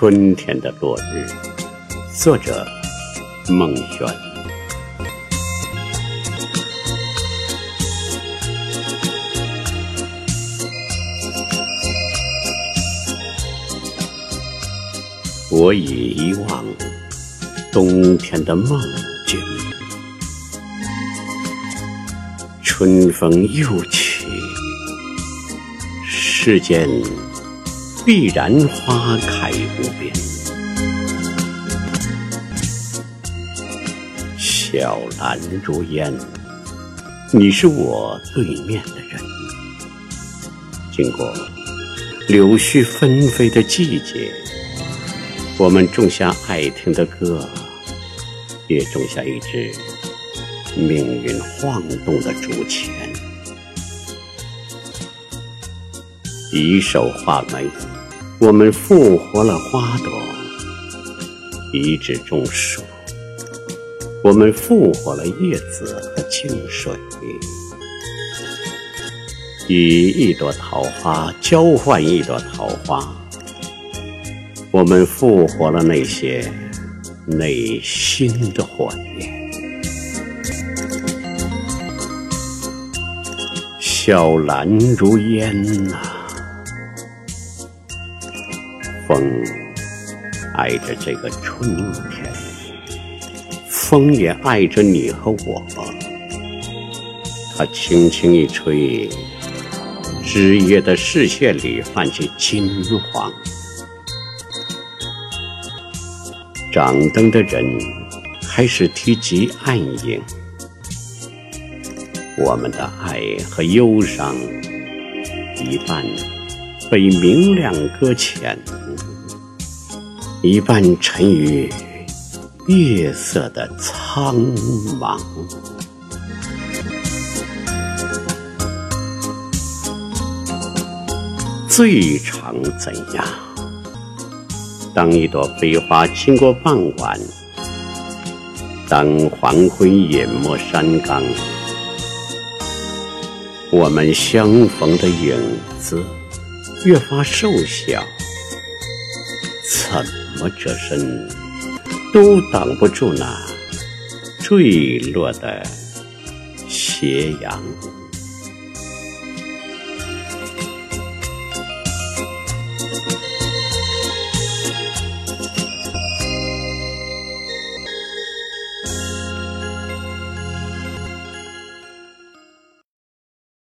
春天的落日，作者孟轩。我已遗忘冬天的梦境，春风又起，世间。必然花开无边，小兰如烟，你是我对面的人。经过柳絮纷飞的季节，我们种下爱听的歌，也种下一支命运晃动的竹签。一手画眉。我们复活了花朵，一枝种树；我们复活了叶子和清水，以一朵桃花交换一朵桃花。我们复活了那些内心的火焰。小兰如烟呐。风爱着这个春天，风也爱着你和我。它轻轻一吹，枝叶的视线里泛起金黄。掌灯的人开始提及暗影，我们的爱和忧伤一半被明亮搁浅。一半沉于夜色的苍茫。最长怎样？当一朵飞花经过傍晚，当黄昏隐没山岗，我们相逢的影子越发瘦小。怎？怎么折身都挡不住那坠落的斜阳。